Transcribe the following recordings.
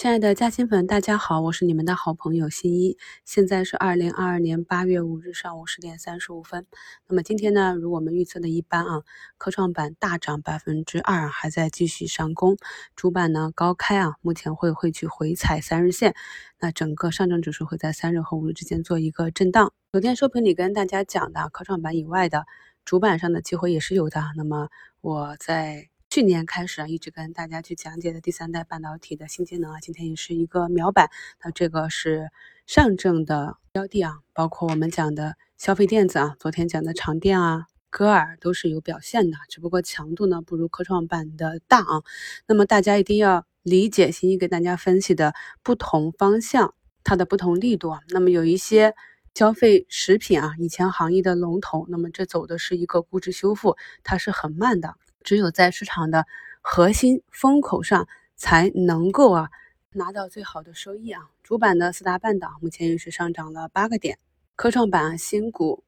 亲爱的嘉兴粉，大家好，我是你们的好朋友新一。现在是二零二二年八月五日上午十点三十五分。那么今天呢，如我们预测的一般啊，科创板大涨百分之二，还在继续上攻，主板呢高开啊，目前会会去回踩三日线。那整个上证指数会在三日和五日之间做一个震荡。昨天收评里跟大家讲的，科创板以外的主板上的机会也是有的。那么我在。去年开始啊，一直跟大家去讲解的第三代半导体的新节能啊，今天也是一个秒板。那这个是上证的标的啊，包括我们讲的消费电子啊，昨天讲的长电啊、歌尔都是有表现的，只不过强度呢不如科创板的大啊。那么大家一定要理解新一给大家分析的不同方向，它的不同力度啊。那么有一些消费食品啊，以前行业的龙头，那么这走的是一个估值修复，它是很慢的。只有在市场的核心风口上，才能够啊拿到最好的收益啊。主板的四大半岛目前也是上涨了八个点，科创板新股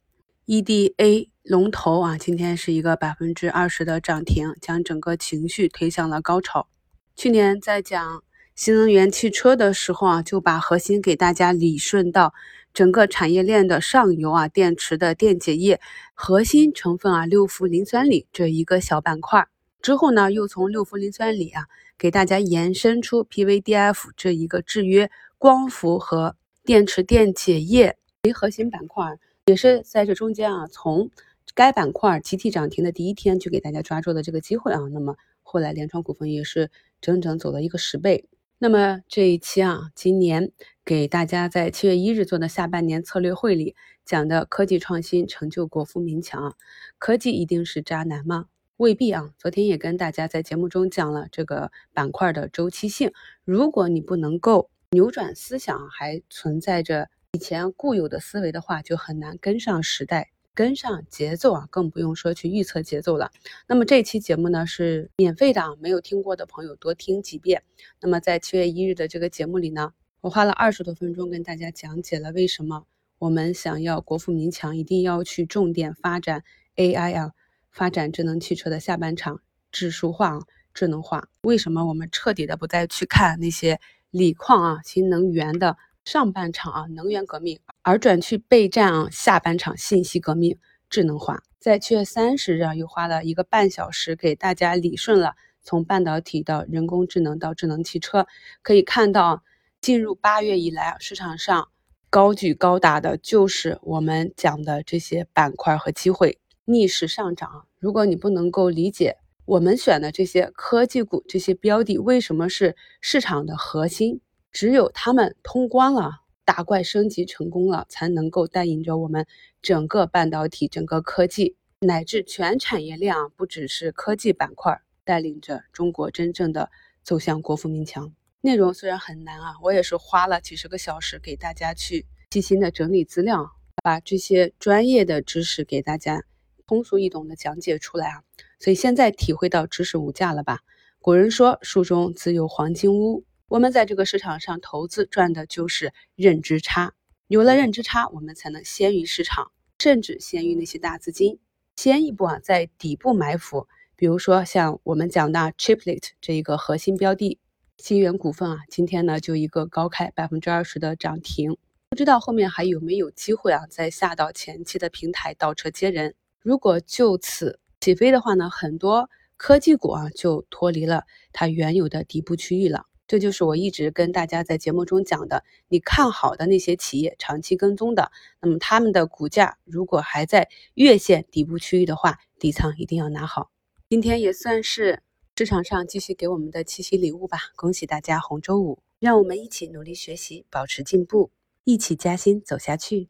EDA 龙头啊，今天是一个百分之二十的涨停，将整个情绪推向了高潮。去年在讲新能源汽车的时候啊，就把核心给大家理顺到。整个产业链的上游啊，电池的电解液核心成分啊，六氟磷酸锂这一个小板块之后呢，又从六氟磷酸锂啊，给大家延伸出 PVDF 这一个制约光伏和电池电解液为核心板块，也是在这中间啊，从该板块集体涨停的第一天就给大家抓住的这个机会啊，那么后来联创股份也是整整走了一个十倍。那么这一期啊，今年给大家在七月一日做的下半年策略会里讲的科技创新成就国富民强，科技一定是渣男吗？未必啊。昨天也跟大家在节目中讲了这个板块的周期性，如果你不能够扭转思想，还存在着以前固有的思维的话，就很难跟上时代。跟上节奏啊，更不用说去预测节奏了。那么这期节目呢是免费的啊，没有听过的朋友多听几遍。那么在七月一日的这个节目里呢，我花了二十多分钟跟大家讲解了为什么我们想要国富民强，一定要去重点发展 AI 啊，发展智能汽车的下半场指数化、智能化。为什么我们彻底的不再去看那些锂矿啊、新能源的？上半场啊，能源革命，而转去备战啊，下半场信息革命，智能化。在七月三十日啊，又花了一个半小时给大家理顺了从半导体到人工智能到智能汽车。可以看到啊，进入八月以来，市场上高举高打的就是我们讲的这些板块和机会，逆势上涨。如果你不能够理解我们选的这些科技股、这些标的为什么是市场的核心。只有他们通关了，打怪升级成功了，才能够带领着我们整个半导体、整个科技乃至全产业链啊，不只是科技板块，带领着中国真正的走向国富民强。内容虽然很难啊，我也是花了几十个小时给大家去细心的整理资料，把这些专业的知识给大家通俗易懂的讲解出来啊。所以现在体会到知识无价了吧？古人说，书中自有黄金屋。我们在这个市场上投资赚的就是认知差，有了认知差，我们才能先于市场，甚至先于那些大资金，先一步啊，在底部埋伏。比如说像我们讲的 Chiplet 这一个核心标的，新源股份啊，今天呢就一个高开百分之二十的涨停，不知道后面还有没有机会啊，再下到前期的平台倒车接人。如果就此起飞的话呢，很多科技股啊就脱离了它原有的底部区域了。这就是我一直跟大家在节目中讲的，你看好的那些企业，长期跟踪的，那么他们的股价如果还在月线底部区域的话，底仓一定要拿好。今天也算是市场上继续给我们的七夕礼物吧，恭喜大家红周五，让我们一起努力学习，保持进步，一起加薪走下去。